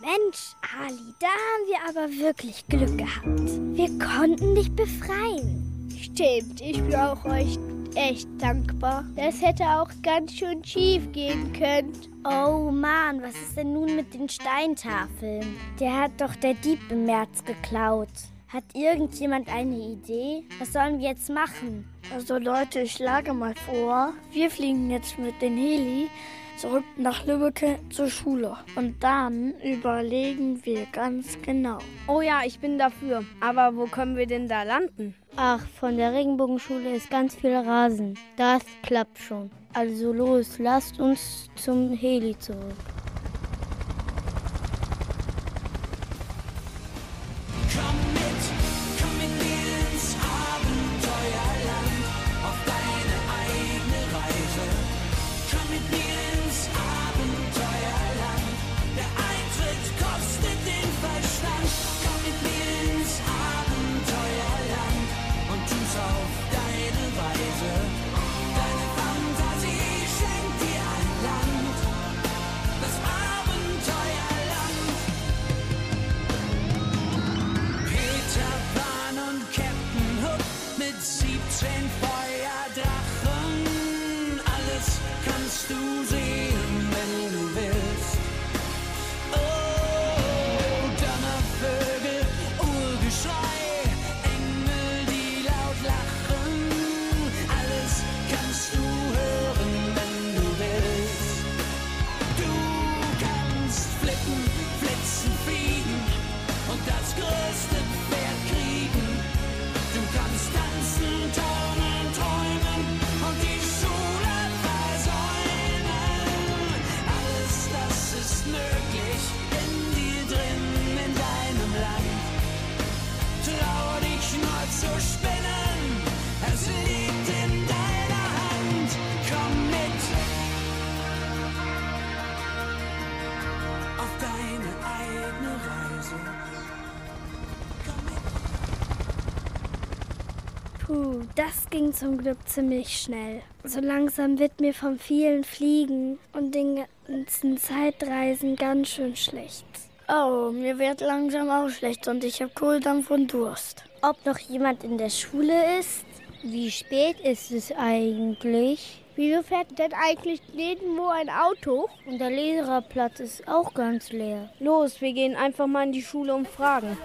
Mensch, Ali, da haben wir aber wirklich Glück gehabt. Wir konnten dich befreien. Stimmt, ich bin auch euch echt dankbar. Das hätte auch ganz schön schief gehen können. Oh Mann, was ist denn nun mit den Steintafeln? Der hat doch der Dieb im März geklaut. Hat irgendjemand eine Idee? Was sollen wir jetzt machen? Also Leute, ich schlage mal vor, wir fliegen jetzt mit den Heli zurück nach Lübbecke zur Schule. Und dann überlegen wir ganz genau. Oh ja, ich bin dafür. Aber wo können wir denn da landen? Ach, von der Regenbogenschule ist ganz viel Rasen. Das klappt schon. Also los, lasst uns zum Heli zurück. Zum Glück ziemlich schnell. So langsam wird mir vom vielen Fliegen und den ganzen Zeitreisen ganz schön schlecht. Oh, mir wird langsam auch schlecht und ich habe Kohldampf und Durst. Ob noch jemand in der Schule ist? Wie spät ist es eigentlich? Wieso fährt denn eigentlich nirgendwo ein Auto? Und der Lehrerplatz ist auch ganz leer. Los, wir gehen einfach mal in die Schule und fragen.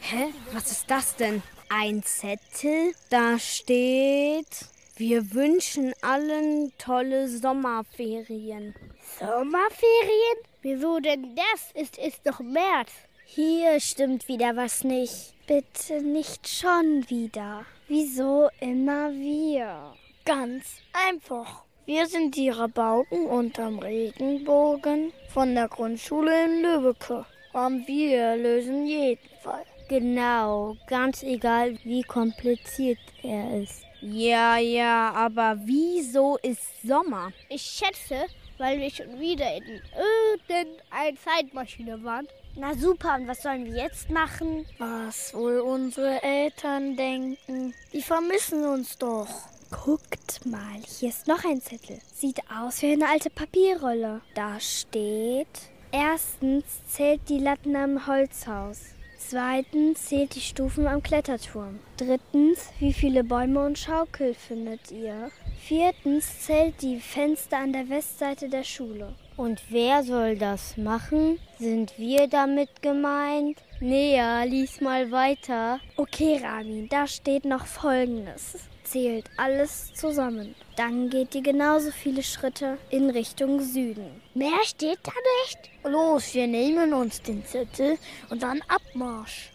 Hä? Was ist das denn? Ein Zettel? Da steht, wir wünschen allen tolle Sommerferien. Sommerferien? Wieso denn das? Es ist doch März. Hier stimmt wieder was nicht. Bitte nicht schon wieder. Wieso immer wir? Ganz einfach. Wir sind die Rabauken unterm Regenbogen von der Grundschule in Lübbecke. Und wir lösen jeden Fall. Genau, ganz egal, wie kompliziert er ist. Ja, ja, aber wieso ist Sommer? Ich schätze, weil wir schon wieder in irgendeiner Zeitmaschine waren. Na super, und was sollen wir jetzt machen? Was wohl unsere Eltern denken? Die vermissen uns doch. Guckt mal, hier ist noch ein Zettel. Sieht aus wie eine alte Papierrolle. Da steht: Erstens zählt die Latten am Holzhaus. Zweitens zählt die Stufen am Kletterturm. Drittens, wie viele Bäume und Schaukel findet ihr? Viertens zählt die Fenster an der Westseite der Schule. Und wer soll das machen? Sind wir damit gemeint? Nea, lies mal weiter. Okay, Rami, da steht noch Folgendes. Zählt alles zusammen. Dann geht ihr genauso viele Schritte in Richtung Süden. Mehr steht da nicht? Los, wir nehmen uns den Zettel und dann Abmarsch.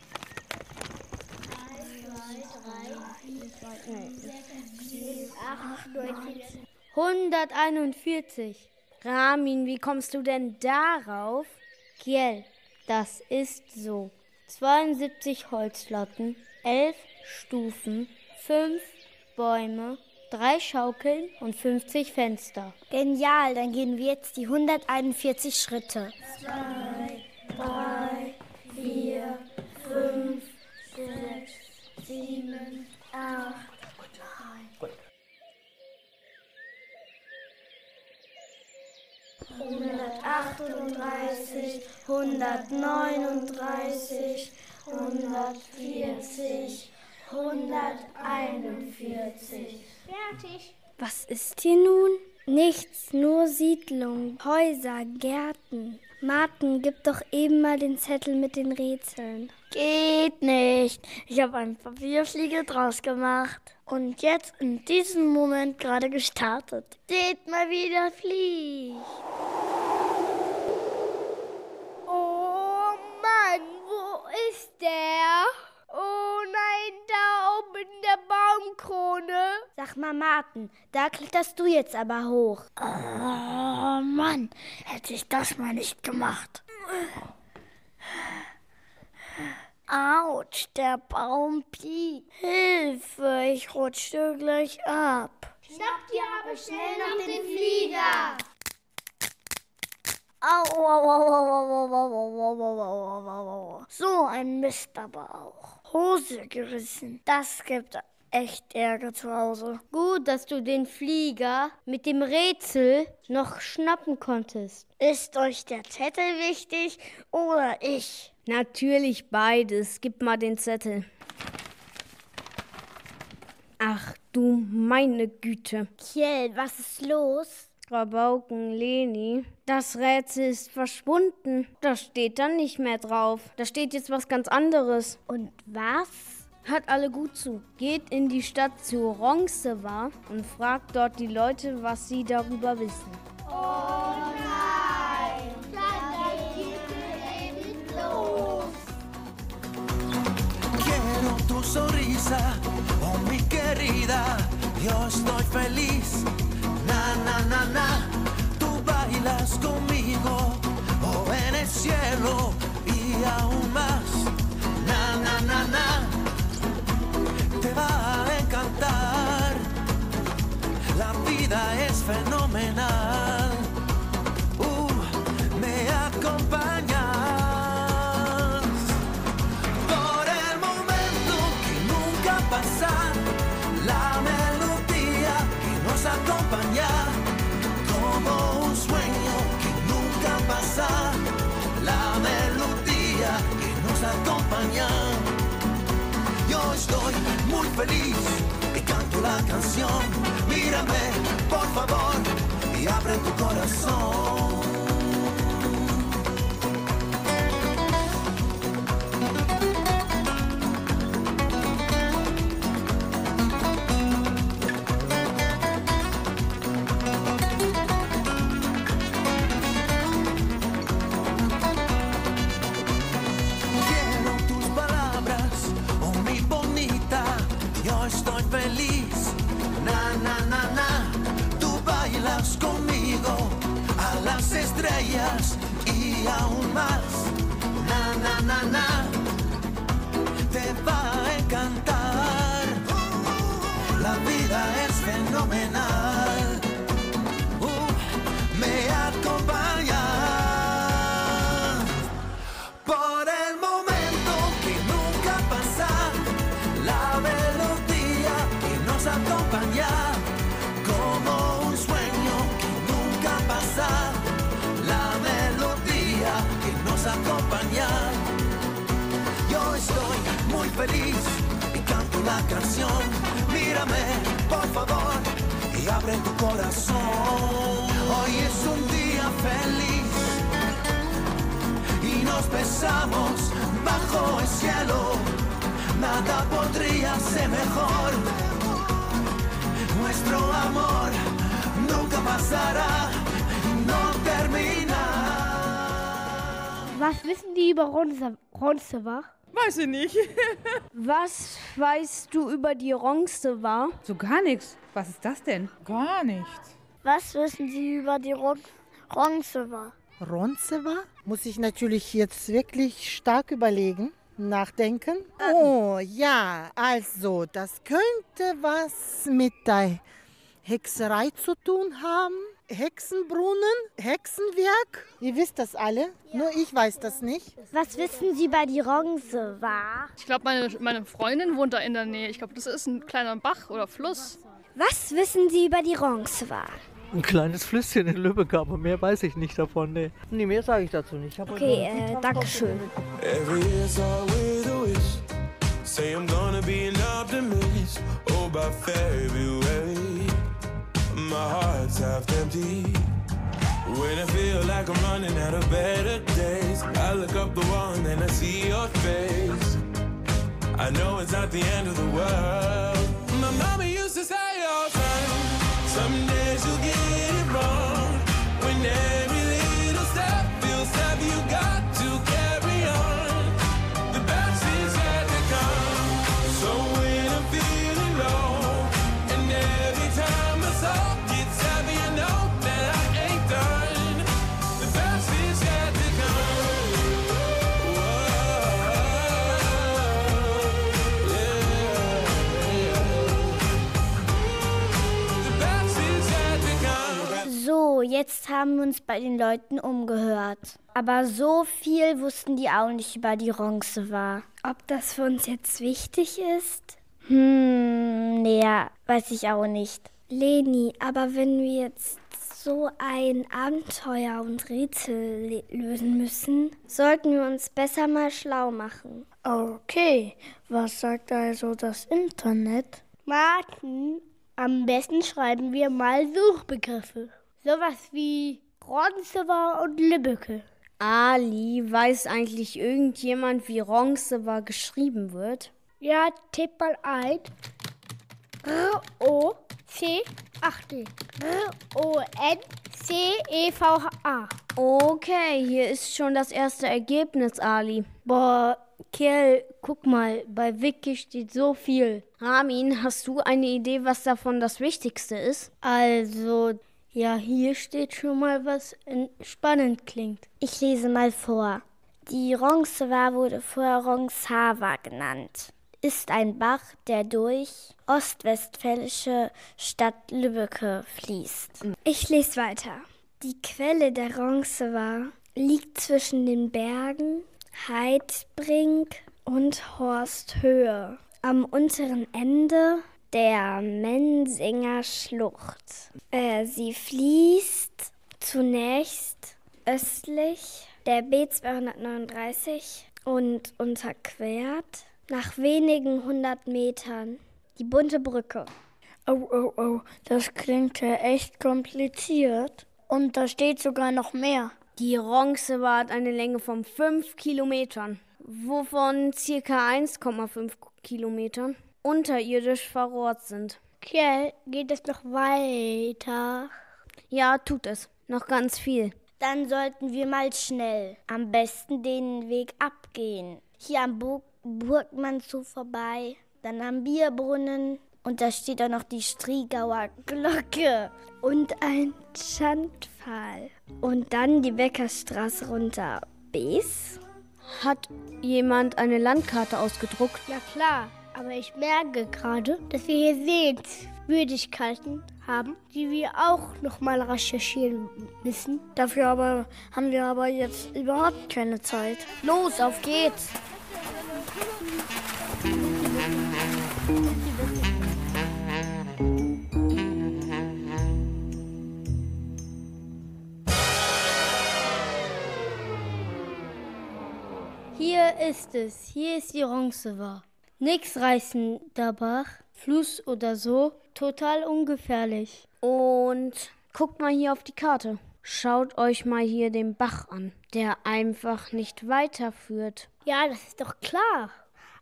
141. Ramin, wie kommst du denn darauf? Giel, das ist so. 72 Holzlatten, 11 Stufen, 5 Bäume, 3 Schaukeln und 50 Fenster. Genial, dann gehen wir jetzt die 141 Schritte. 2, 3, 4, 5, 6, 7, 8, 9. 138, 139, 140, 141. Fertig. Was ist hier nun? Nichts, nur Siedlung, Häuser, Gärten. Martin, gib doch eben mal den Zettel mit den Rätseln. Geht nicht. Ich habe ein Papierfliege draus gemacht. Und jetzt in diesem Moment gerade gestartet. Seht mal, wie der fliegt. Oh Mann, wo ist der? In der Baumkrone. Sag mal, Martin, da kletterst du jetzt aber hoch. Oh Mann, hätte ich das mal nicht gemacht. Autsch, der Baum piekt. Hilfe, ich rutsche gleich ab. Schnapp dir aber schnell noch den Flieger. So ein Mist aber auch. Hose gerissen. Das gibt echt Ärger zu Hause. Gut, dass du den Flieger mit dem Rätsel noch schnappen konntest. Ist euch der Zettel wichtig oder ich? Natürlich beides. Gib mal den Zettel. Ach du meine Güte. Kjell, was ist los? Rabauken, Leni. Das Rätsel ist verschwunden. Da steht dann nicht mehr drauf. Da steht jetzt was ganz anderes. Und was? Hört alle gut zu. Geht in die Stadt zu Rongseva und fragt dort die Leute, was sie darüber wissen. Oh nein! Dann geht es los. Quiero tu sonrisa, oh mi querida, yo estoy feliz. Conmigo, oh en el cielo y aún más. Na, na, na, na, te va a encantar. La vida es fenomenal. Uh, me acompañas. La melodía que nos acompaña. Yo estoy muy feliz y canto la canción. Mírame, por favor, y abre tu corazón. found my feliz y canto la canción. Mírame, por favor, y abre tu corazón. Hoy es un día feliz y nos besamos bajo el cielo. Nada podría ser mejor. Nuestro amor nunca pasará, no termina. Was wissen die über? Weiß ich nicht. Was weißt du über die Rongsteva? So gar nichts. Was ist das denn? Gar nichts. Was wissen Sie über die Ronzeva? Ronzeva? Muss ich natürlich jetzt wirklich stark überlegen, nachdenken. Oh ja, also das könnte was mit der Hexerei zu tun haben. Hexenbrunnen, Hexenwerk. Ihr wisst das alle, nur ich weiß das nicht. Was wissen Sie über die Rongsewa? Ich glaube, meine, meine Freundin wohnt da in der Nähe. Ich glaube, das ist ein kleiner Bach oder Fluss. Was wissen Sie über die Rongsewa? ein kleines Flüsschen in Lübeck, aber mehr weiß ich nicht davon. Nee, nee mehr sage ich dazu nicht. okay, äh, danke schön. Say I'm gonna be an optimist. Oh, by February, my heart's half empty. When I feel like I'm running out of better days, I look up the wall and then I see your face. I know it's not the end of the world. My mama used to say all the time, some days you'll get haben wir uns bei den Leuten umgehört. Aber so viel wussten die auch nicht über die Ronce war. Ob das für uns jetzt wichtig ist? Hm, naja, weiß ich auch nicht. Leni, aber wenn wir jetzt so ein Abenteuer und Rätsel lösen müssen, sollten wir uns besser mal schlau machen. Okay, was sagt also das Internet? Martin, am besten schreiben wir mal Suchbegriffe. Sowas wie Ronsewa und Lübbecke. Ali, weiß eigentlich irgendjemand, wie Roncewa geschrieben wird? Ja, tipp mal ein. R-O-C, achte. R-O-N-C-E-V-A. Okay, hier ist schon das erste Ergebnis, Ali. Boah, Kerl, guck mal, bei Wiki steht so viel. Ramin, hast du eine Idee, was davon das Wichtigste ist? Also, ja, hier steht schon mal was spannend klingt. Ich lese mal vor. Die Roncewa wurde vorher Ronxava genannt. Ist ein Bach, der durch ostwestfälische Stadt Lübbecke fließt. Ich lese weiter. Die Quelle der Roncewa liegt zwischen den Bergen Heidbrink und Horsthöhe am unteren Ende der Mensinger Schlucht. Äh, sie fließt zunächst östlich der B239 und unterquert nach wenigen hundert Metern die bunte Brücke. Oh, oh, oh, das klingt ja echt kompliziert. Und da steht sogar noch mehr. Die Roncewa hat eine Länge von 5 Kilometern, wovon circa 1,5 Kilometern unterirdisch verrohrt sind. Kiel, geht es noch weiter? Ja, tut es. Noch ganz viel. Dann sollten wir mal schnell, am besten den Weg abgehen. Hier am Burg Burgmannzug vorbei, dann am Bierbrunnen und da steht auch noch die Striegauer Glocke und ein Schandpfahl. Und dann die Beckerstraße runter bis. Hat jemand eine Landkarte ausgedruckt? Ja klar, aber ich merke gerade, dass wir hier Sehenswürdigkeiten haben, die wir auch nochmal recherchieren müssen. Dafür aber haben wir aber jetzt überhaupt keine Zeit. Los, auf geht's! Hier ist es, hier ist die Roncewa. Nix reißender Bach, Fluss oder so, total ungefährlich. Und guckt mal hier auf die Karte. Schaut euch mal hier den Bach an, der einfach nicht weiterführt. Ja, das ist doch klar.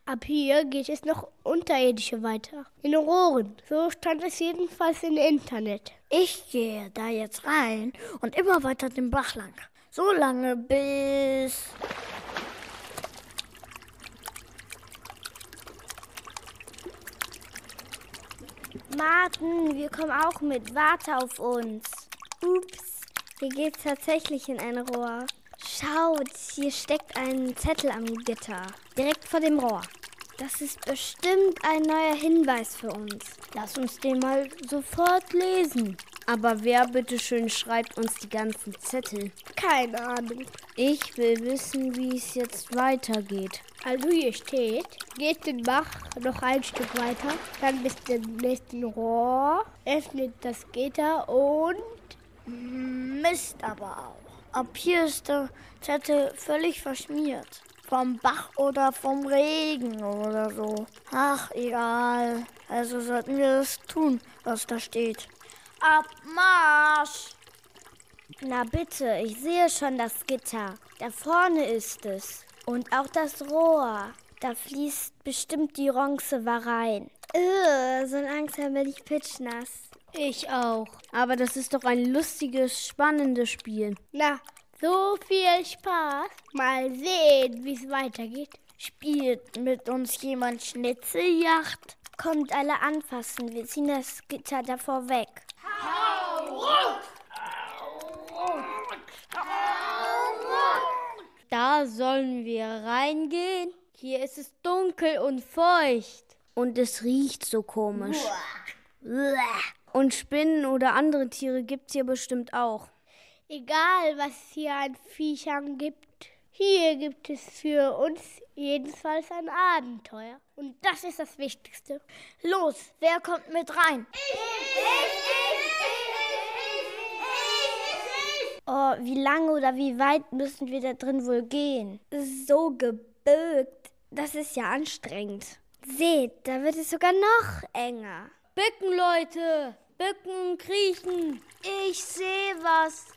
Ab hier geht es noch unterirdische weiter. In Rohren. So stand es jedenfalls im Internet. Ich gehe da jetzt rein und immer weiter den Bach lang. So lange bis. Martin, wir kommen auch mit. Warte auf uns. Ups, hier geht's tatsächlich in ein Rohr. Schaut, hier steckt ein Zettel am Gitter. Direkt vor dem Rohr. Das ist bestimmt ein neuer Hinweis für uns. Lass uns den mal sofort lesen. Aber wer bitteschön schreibt uns die ganzen Zettel? Keine Ahnung. Ich will wissen, wie es jetzt weitergeht. Also hier steht, geht den Bach noch ein Stück weiter, dann bis zum nächsten Rohr, öffnet das Gitter und Mist aber auch. Ab hier ist der Zettel völlig verschmiert. Vom Bach oder vom Regen oder so. Ach, egal. Also sollten wir das tun, was da steht. Abmarsch! Na bitte, ich sehe schon das Gitter. Da vorne ist es. Und auch das Rohr. Da fließt bestimmt die Roncewa rein. Ugh, so langsam bin ich pitschnass. Ich auch. Aber das ist doch ein lustiges, spannendes Spiel. Na, so viel Spaß. Mal sehen, wie es weitergeht. Spielt mit uns jemand Schnitzeljagd? Kommt alle anfassen, wir ziehen das Gitter davor weg. Da sollen wir reingehen. Hier ist es dunkel und feucht. Und es riecht so komisch. Und Spinnen oder andere Tiere gibt's hier bestimmt auch. Egal, was es hier an Viechern gibt. Hier gibt es für uns jedenfalls ein Abenteuer. Und das ist das Wichtigste. Los, wer kommt mit rein? Oh, wie lange oder wie weit müssen wir da drin wohl gehen? So gebögt. Das ist ja anstrengend. Seht, da wird es sogar noch enger. Bücken, Leute! Bücken und kriechen! Ich sehe was.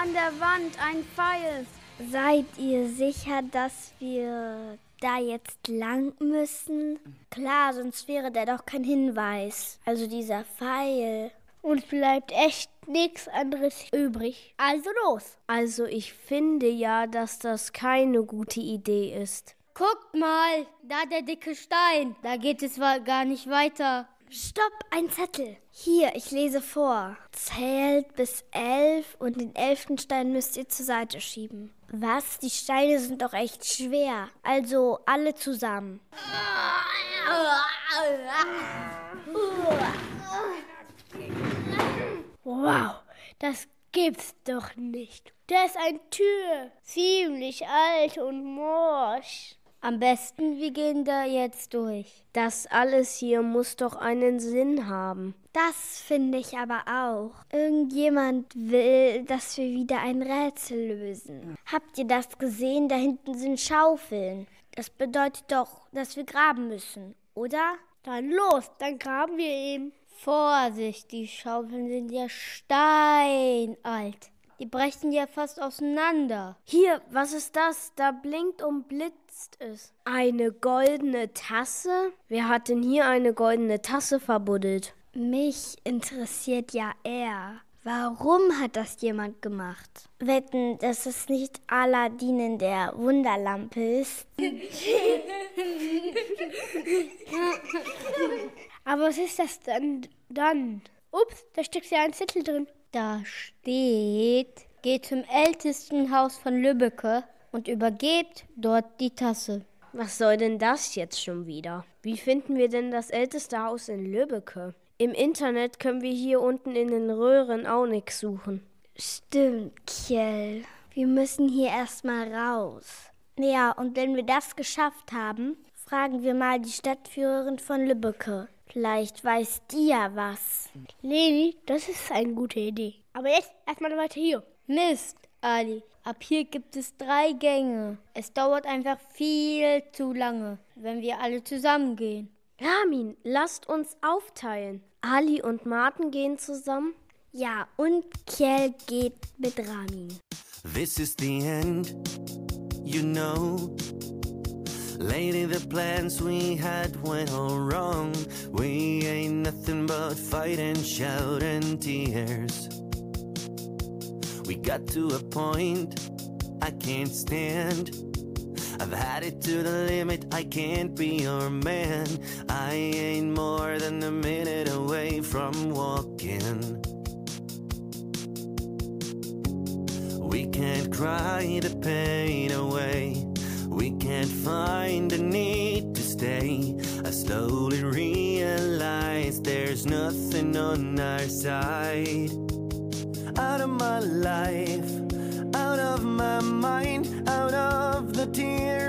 An der Wand, ein Pfeil. Seid ihr sicher, dass wir da jetzt lang müssen? Klar, sonst wäre der doch kein Hinweis. Also dieser Pfeil. Uns bleibt echt nichts anderes übrig. Also los. Also ich finde ja, dass das keine gute Idee ist. Guckt mal, da der dicke Stein. Da geht es gar nicht weiter. Stopp, ein Zettel. Hier, ich lese vor. Zählt bis elf und den elften Stein müsst ihr zur Seite schieben. Was? Die Steine sind doch echt schwer. Also alle zusammen. Wow, das gibt's doch nicht. Das ist eine Tür. Ziemlich alt und morsch. Am besten, wir gehen da jetzt durch. Das alles hier muss doch einen Sinn haben. Das finde ich aber auch. Irgendjemand will, dass wir wieder ein Rätsel lösen. Habt ihr das gesehen? Da hinten sind Schaufeln. Das bedeutet doch, dass wir graben müssen, oder? Dann los, dann graben wir eben. Vorsicht, die Schaufeln sind ja steinalt. Die brechen ja fast auseinander. Hier, was ist das? Da blinkt und blitzt es. Eine goldene Tasse? Wer hat denn hier eine goldene Tasse verbuddelt? Mich interessiert ja eher. Warum hat das jemand gemacht? Wetten, dass es nicht Aladdin in der Wunderlampe ist? Aber was ist das denn dann? Ups, da steckt ja ein Zettel drin. Da steht, geht zum ältesten Haus von Lübbecke und übergebt dort die Tasse. Was soll denn das jetzt schon wieder? Wie finden wir denn das älteste Haus in Lübbecke? Im Internet können wir hier unten in den Röhren auch nichts suchen. Stimmt, Kjell. Wir müssen hier erstmal raus. Ja, und wenn wir das geschafft haben, fragen wir mal die Stadtführerin von Lübbecke. Vielleicht weiß die ja was. Leni, das ist eine gute Idee. Aber jetzt erstmal weiter hier. Mist, Ali. Ab hier gibt es drei Gänge. Es dauert einfach viel zu lange, wenn wir alle zusammengehen. Ramin, lasst uns aufteilen. Ali und Martin gehen zusammen. Ja, und Kjell geht mit Ramin. This is the end, you know. Lady, the plans we had went all wrong. We ain't nothing but fight and shout and tears. We got to a point I can't stand. I've had it to the limit, I can't be your man. I ain't more than a minute away from walking. We can't cry the pain away. We can't find the need to stay. I slowly realize there's nothing on our side. Out of my life, out of my mind, out the tears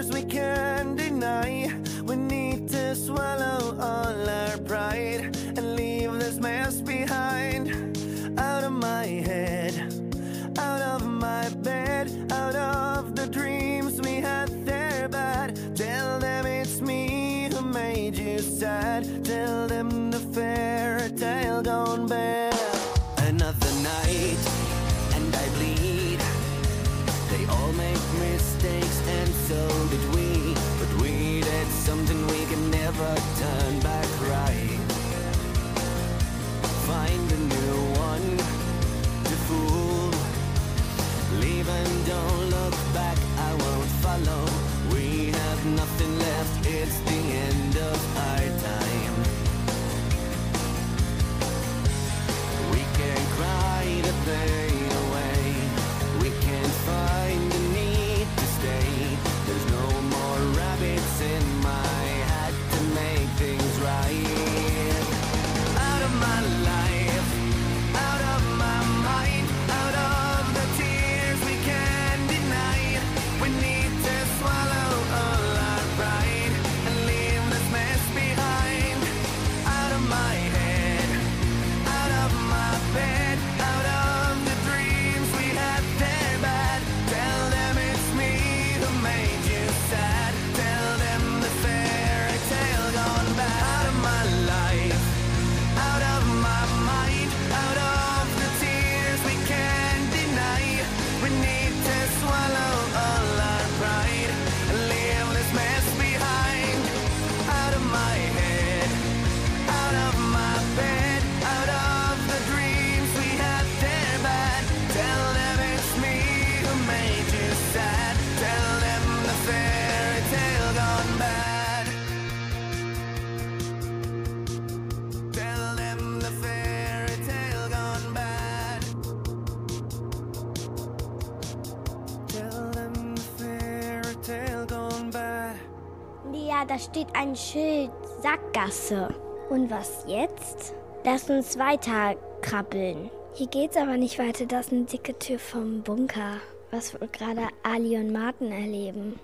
steht ein Schild. Sackgasse. Und was jetzt? Lass uns weiter krabbeln. Hier geht's aber nicht weiter. Das ist eine dicke Tür vom Bunker. Was wohl gerade Ali und Martin erleben.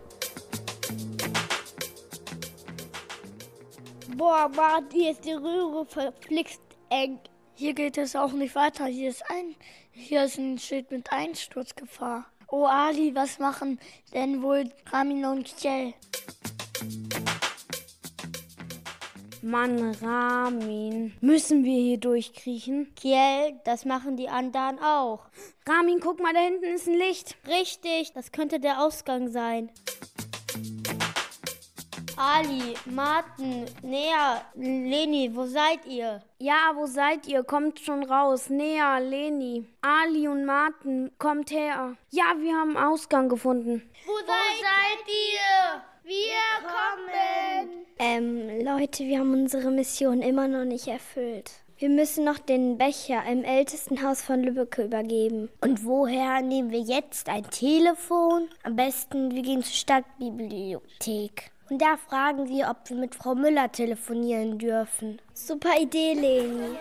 Boah, Mann, hier ist die Röhre verflixt eng. Hier geht es auch nicht weiter. Hier ist ein, hier ist ein Schild mit Einsturzgefahr. Oh Ali, was machen denn wohl Ramin und Kjell? Mann, Ramin. Müssen wir hier durchkriechen? Kiel, das machen die anderen auch. Ramin, guck mal, da hinten ist ein Licht. Richtig, das könnte der Ausgang sein. Ali, Martin, Nea, Leni, wo seid ihr? Ja, wo seid ihr? Kommt schon raus. Nea, Leni, Ali und Martin, kommt her. Ja, wir haben einen Ausgang gefunden. Wo, wo seid ihr? Wir kommen. Ähm, Leute, wir haben unsere Mission immer noch nicht erfüllt. Wir müssen noch den Becher im ältesten Haus von Lübbecke übergeben. Und woher nehmen wir jetzt ein Telefon? Am besten, wir gehen zur Stadtbibliothek. Und da fragen wir, ob wir mit Frau Müller telefonieren dürfen. Super Idee, Leni.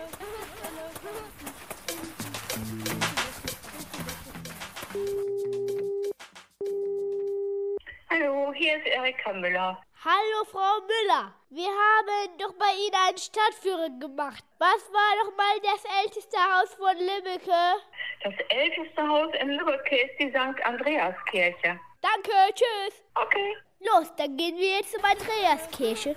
Hier ist Erika Müller. Hallo, Frau Müller. Wir haben doch bei Ihnen einen Stadtführer gemacht. Was war doch mal das älteste Haus von Lübbecke? Das älteste Haus in Lübbecke ist die St. Andreaskirche. Danke, tschüss. Okay. Los, dann gehen wir jetzt zum Andreaskirche.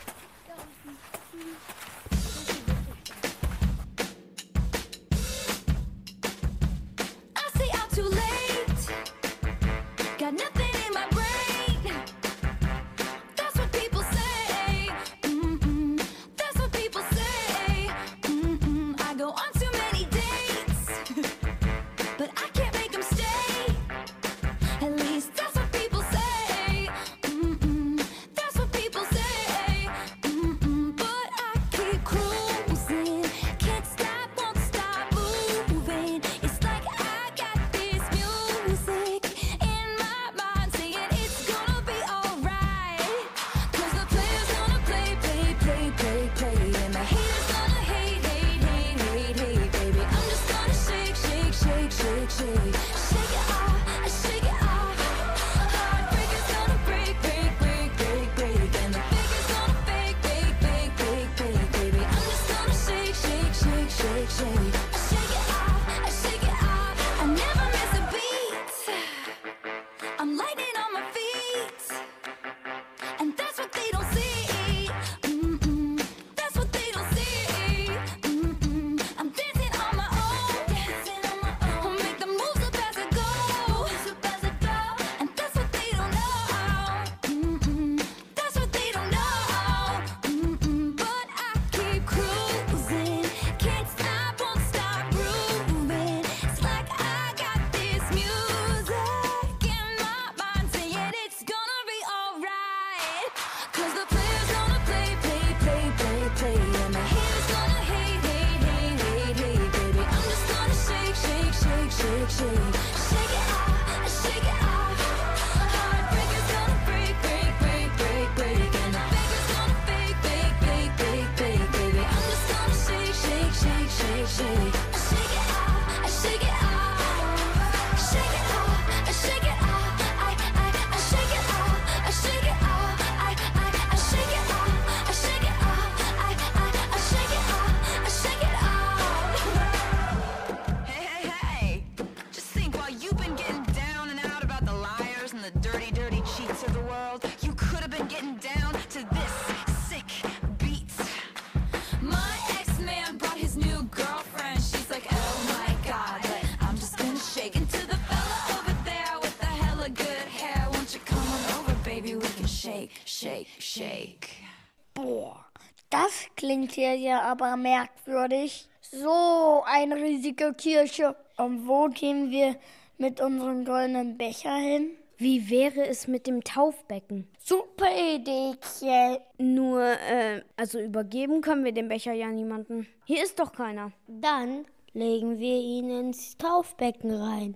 Klingt hier ja aber merkwürdig. So eine riesige Kirche. Und wo gehen wir mit unserem goldenen Becher hin? Wie wäre es mit dem Taufbecken? Super Idee, Kjell. Nur, äh, also übergeben können wir den Becher ja niemanden. Hier ist doch keiner. Dann legen wir ihn ins Taufbecken rein.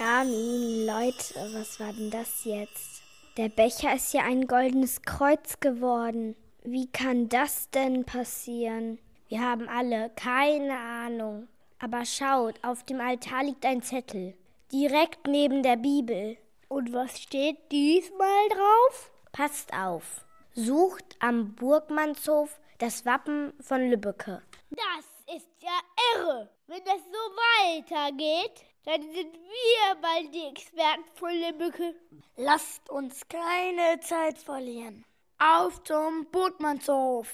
Rami, Leute, was war denn das jetzt? Der Becher ist ja ein goldenes Kreuz geworden. Wie kann das denn passieren? Wir haben alle keine Ahnung. Aber schaut, auf dem Altar liegt ein Zettel. Direkt neben der Bibel. Und was steht diesmal drauf? Passt auf. Sucht am Burgmannshof das Wappen von Lübbecke. Das ist ja irre. Wenn das so weitergeht, dann sind wir bald die Experten von Lübbecke. Lasst uns keine Zeit verlieren. Auf zum Burgmannshof.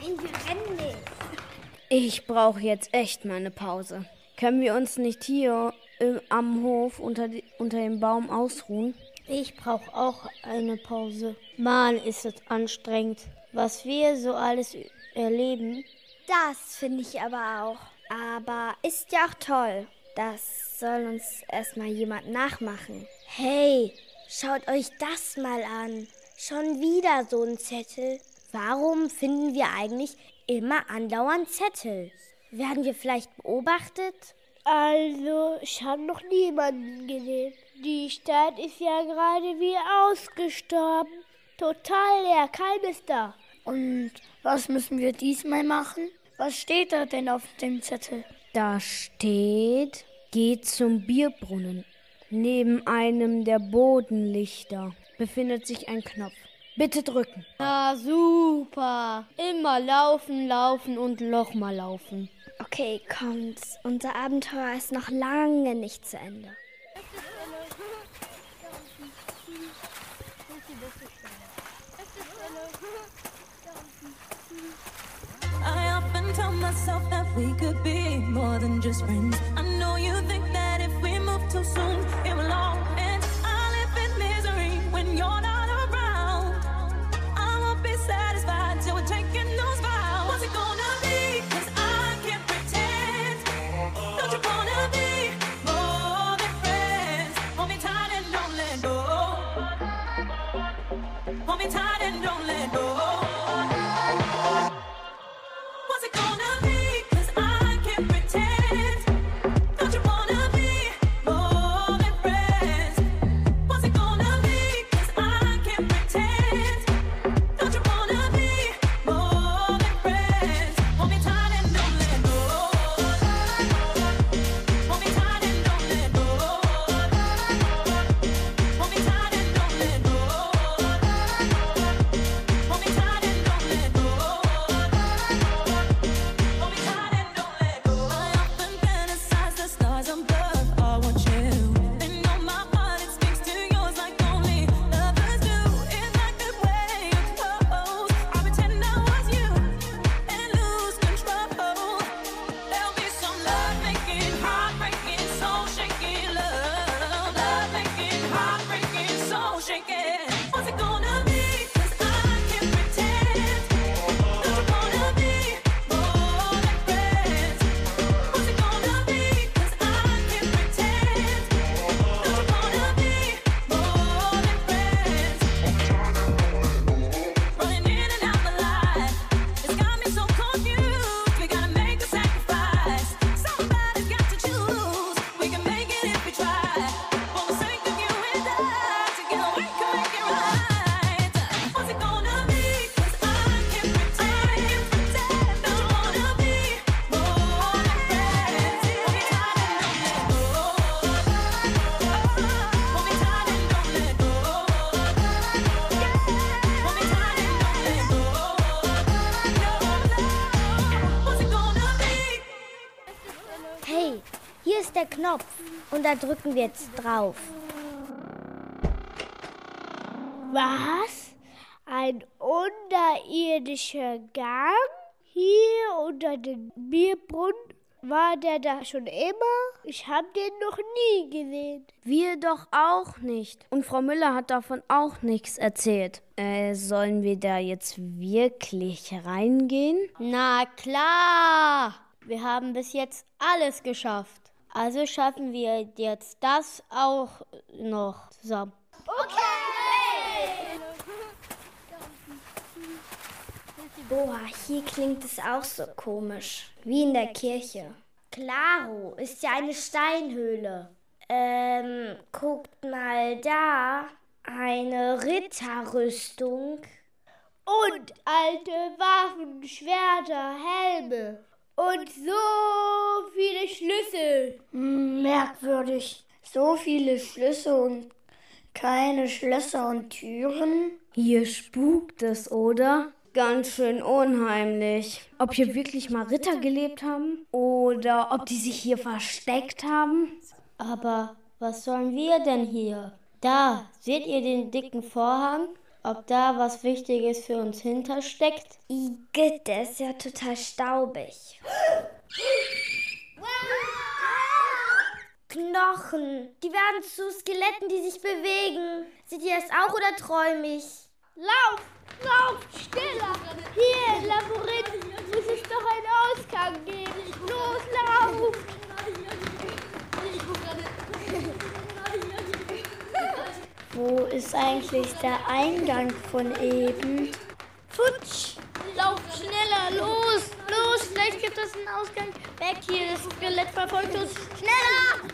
Nein, wir rennen nicht. Ich brauche jetzt echt mal eine Pause. Können wir uns nicht hier im, am Hof unter, die, unter dem Baum ausruhen? Ich brauche auch eine Pause. Mann, ist es anstrengend, was wir so alles erleben. Das finde ich aber auch. Aber ist ja auch toll. Das soll uns erstmal jemand nachmachen. Hey, schaut euch das mal an. Schon wieder so ein Zettel. Warum finden wir eigentlich immer andauernd Zettel? Werden wir vielleicht beobachtet? Also, ich habe noch niemanden gesehen. Die Stadt ist ja gerade wie ausgestorben. Total leer, keines da. Und was müssen wir diesmal machen? Was steht da denn auf dem Zettel? Da steht, geht zum Bierbrunnen. Neben einem der Bodenlichter befindet sich ein Knopf. Bitte drücken. Na super. Immer laufen, laufen und nochmal laufen. Okay, kommt. Unser Abenteuer ist noch lange nicht zu Ende. Myself that we could be more than just friends. I know you think that if we move too soon, it will all end. I live in misery when you're not da drücken wir jetzt drauf. Was? Ein unterirdischer Gang? Hier unter dem Bierbrunnen? War der da schon immer? Ich habe den noch nie gesehen. Wir doch auch nicht. Und Frau Müller hat davon auch nichts erzählt. Äh, sollen wir da jetzt wirklich reingehen? Na klar. Wir haben bis jetzt alles geschafft. Also schaffen wir jetzt das auch noch zusammen. Boah, hier klingt es auch so komisch. Wie in der Kirche. Klaro, ist ja eine Steinhöhle. Ähm, guckt mal da. Eine Ritterrüstung. Und alte Waffen, Schwerter, Helme. Und so viele Schlüssel. Merkwürdig. So viele Schlüssel und keine Schlösser und Türen. Hier spukt es, oder? Ganz schön unheimlich. Ob hier wirklich mal Ritter gelebt haben oder ob die sich hier versteckt haben. Aber was sollen wir denn hier? Da, seht ihr den dicken Vorhang? Ob da was Wichtiges für uns hintersteckt? Igitt, der ist ja total staubig. Knochen. Die werden zu Skeletten, die sich bewegen. Seht ihr das auch oder träume ich? Lauf! Lauf! Schneller! Hier, Labyrinth! Muss es doch einen Ausgang geben! Los, lauf! Wo ist eigentlich der Eingang von eben? Futsch! Lauf schneller! Los! Los! Vielleicht gibt es einen Ausgang! Weg hier! Das Skelett verfolgt uns! Schneller!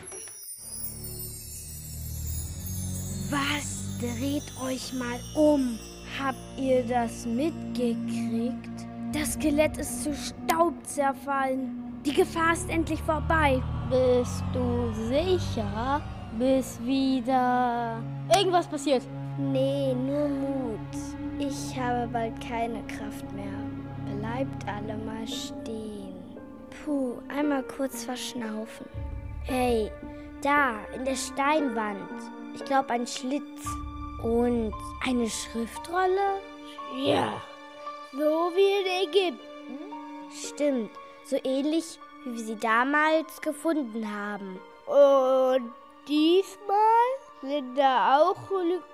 Was? Dreht euch mal um. Habt ihr das mitgekriegt? Das Skelett ist zu Staub zerfallen. Die Gefahr ist endlich vorbei. Bist du sicher? Bis wieder irgendwas passiert. Nee, nur Mut. Ich habe bald keine Kraft mehr. Bleibt alle mal stehen. Puh, einmal kurz verschnaufen. Hey, da, in der Steinwand. Ich glaube, ein Schlitz. Und eine Schriftrolle? Ja, so wie in Ägypten. Stimmt, so ähnlich, wie wir sie damals gefunden haben. Und diesmal sind da auch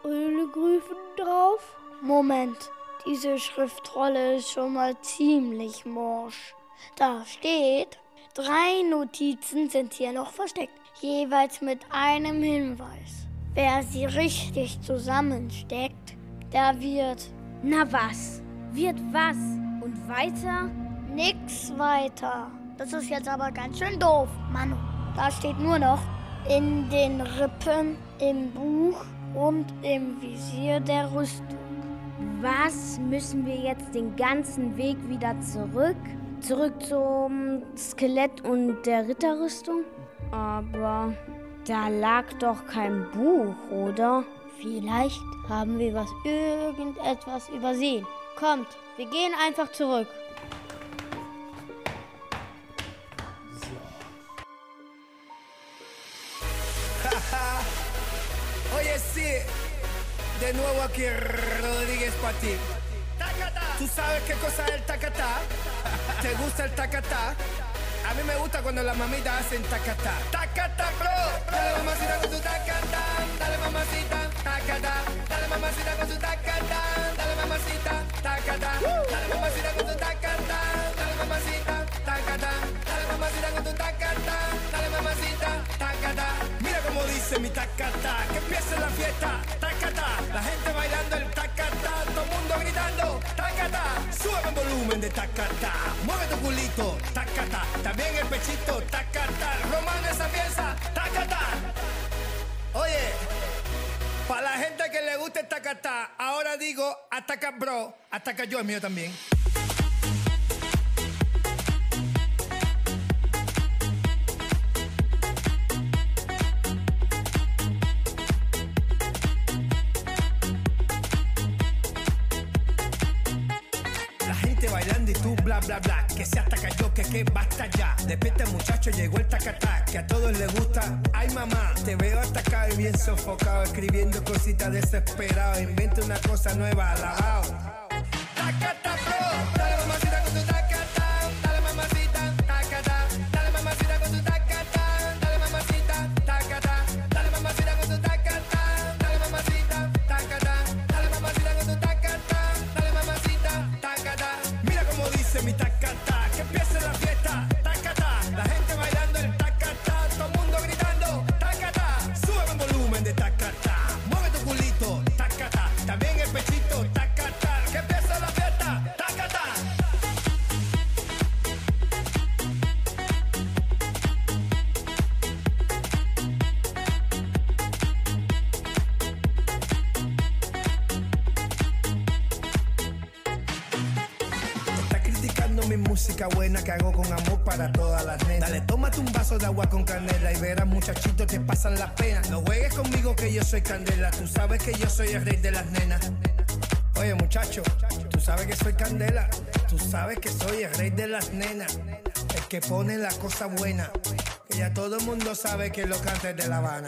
Hieroglyphen drauf? Moment, diese Schriftrolle ist schon mal ziemlich morsch. Da steht, drei Notizen sind hier noch versteckt, jeweils mit einem Hinweis. Wer sie richtig zusammensteckt, der wird Na was? Wird was? Und weiter? nix weiter. Das ist jetzt aber ganz schön doof, Manu. Da steht nur noch in den Rippen, im Buch und im Visier der Rüstung. Was müssen wir jetzt den ganzen Weg wieder zurück? Zurück zum Skelett und der Ritterrüstung? Aber da lag doch kein Buch, oder? Vielleicht haben wir was irgendetwas übersehen. Kommt, wir gehen einfach zurück. Oye, sí, de nuevo aquí Rodríguez para ti. ¿Tú sabes qué cosa es el tacatá? ¿Te gusta el tacatá? A mí me gusta cuando las mamitas hacen tacatá. Tacatá, bro. Dale mamacita con tu tacatá. Dale mamacita, tacatá. Dale mamacita con tu tacatá. Dale mamacita, tacatá. Dale mamacita con tu tacatá. Dice mi tacatá. Que empiece la fiesta, tacatá. La gente bailando el tacatá. Todo el mundo gritando, tacatá. Sube el volumen de tacatá. Mueve tu culito, tacatá. También el pechito, tacatá. Romano esa pieza, tacatá. Oye, para la gente que le gusta el tacatá, ahora digo ataca bro, ataca yo, el mío también. Bla bla Que se ataca yo, que que basta ya. Despierta muchacho, llegó el tacatá Que a todos les gusta. Ay mamá, te veo atacado y bien sofocado Escribiendo cositas desesperado Inventa una cosa nueva, alabao buena que hago con amor para todas las nenas. Dale, tómate un vaso de agua con canela y verás muchachitos te pasan las penas. No juegues conmigo que yo soy candela, tú sabes que yo soy el rey de las nenas. Oye muchacho, tú sabes que soy candela, tú sabes que soy el rey de las nenas, el que pone la cosa buena, que ya todo el mundo sabe que lo canta de La Habana.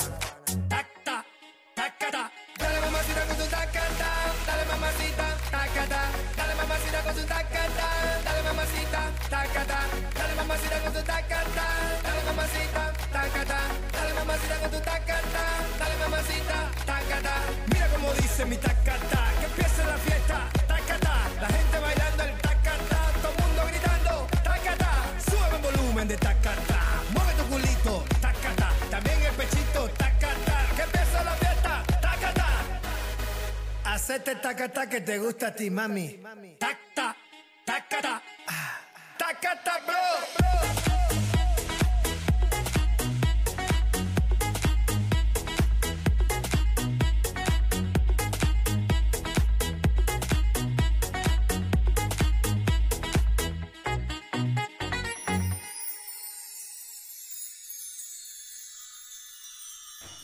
Tacata que te gusta a ti, mami. Tacta, tacata, tacata, bro.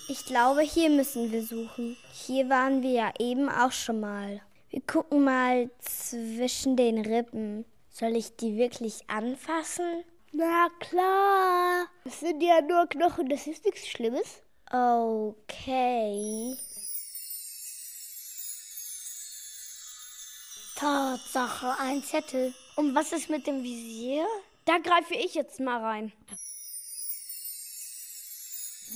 Ich glaube, hier müssen wir suchen. Hier waren wir ja eben auch schon mal. Wir gucken mal zwischen den Rippen. Soll ich die wirklich anfassen? Na klar. Das sind ja nur Knochen, das ist nichts Schlimmes. Okay. Tatsache, ein Zettel. Und was ist mit dem Visier? Da greife ich jetzt mal rein.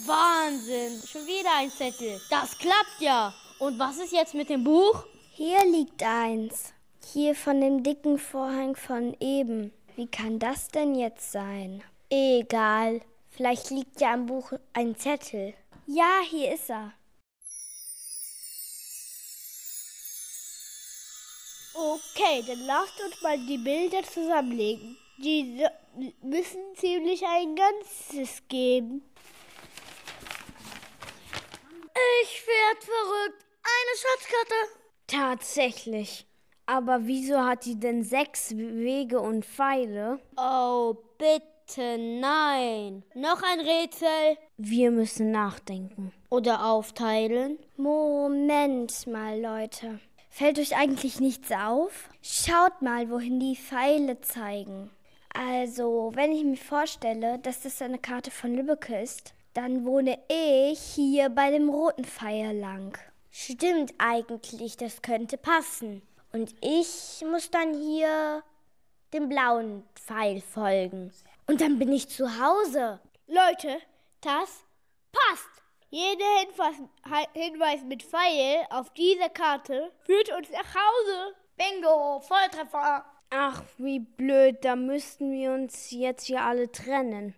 Wahnsinn, schon wieder ein Zettel. Das klappt ja. Und was ist jetzt mit dem Buch? Hier liegt eins. Hier von dem dicken Vorhang von eben. Wie kann das denn jetzt sein? Egal. Vielleicht liegt ja am Buch ein Zettel. Ja, hier ist er. Okay, dann lasst uns mal die Bilder zusammenlegen. Die müssen ziemlich ein Ganzes geben. Ich werd verrückt. Eine Schatzkarte. Tatsächlich. Aber wieso hat die denn sechs Wege und Pfeile? Oh, bitte nein. Noch ein Rätsel. Wir müssen nachdenken. Oder aufteilen. Moment mal, Leute. Fällt euch eigentlich nichts auf? Schaut mal, wohin die Pfeile zeigen. Also, wenn ich mir vorstelle, dass das eine Karte von Lübbecke ist, dann wohne ich hier bei dem roten Pfeil lang. Stimmt eigentlich, das könnte passen. Und ich muss dann hier dem blauen Pfeil folgen. Und dann bin ich zu Hause. Leute, das passt. Jeder Hinweis, mit Pfeil auf dieser Karte führt uns nach Hause. Bingo, Volltreffer. Ach, wie blöd. Da müssten wir uns jetzt hier alle trennen.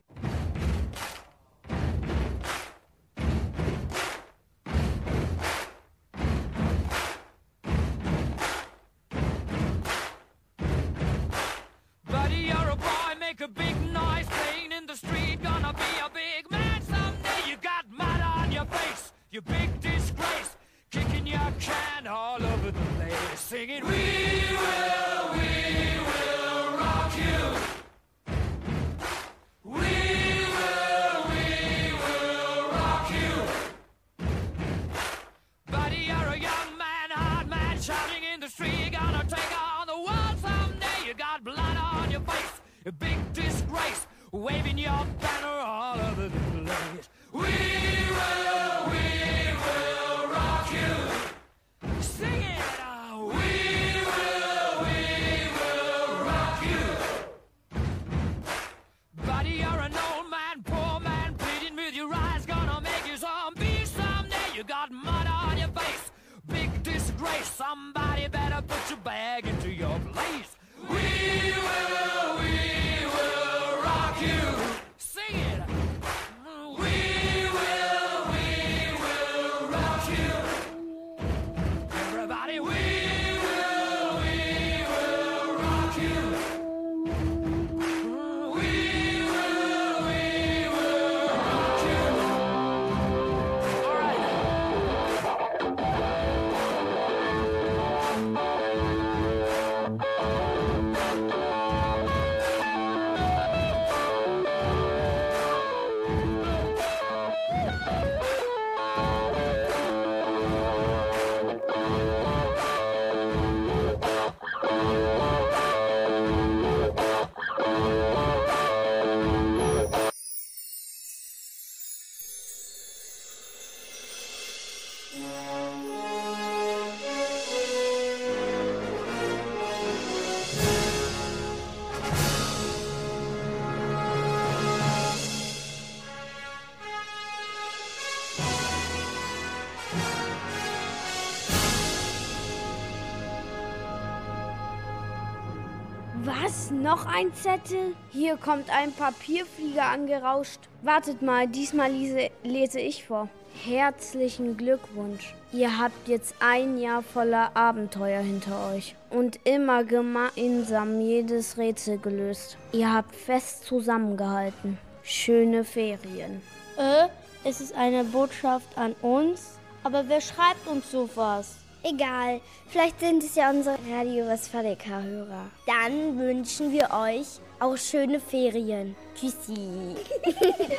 Noch ein Zettel. Hier kommt ein Papierflieger angerauscht. Wartet mal, diesmal lese, lese ich vor. Herzlichen Glückwunsch. Ihr habt jetzt ein Jahr voller Abenteuer hinter euch und immer gemeinsam jedes Rätsel gelöst. Ihr habt fest zusammengehalten. Schöne Ferien. Äh, es ist eine Botschaft an uns? Aber wer schreibt uns sowas? Egal, vielleicht sind es ja unsere Radio Westfalica-Hörer. Dann wünschen wir euch auch schöne Ferien. Tschüssi.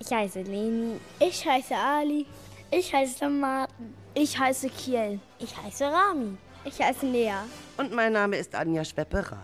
ich heiße Leni. Ich heiße Ali. Ich heiße Martin. Ich heiße Kiel. Ich heiße Rami. Ich heiße Lea. Und mein Name ist Anja Schwepperer.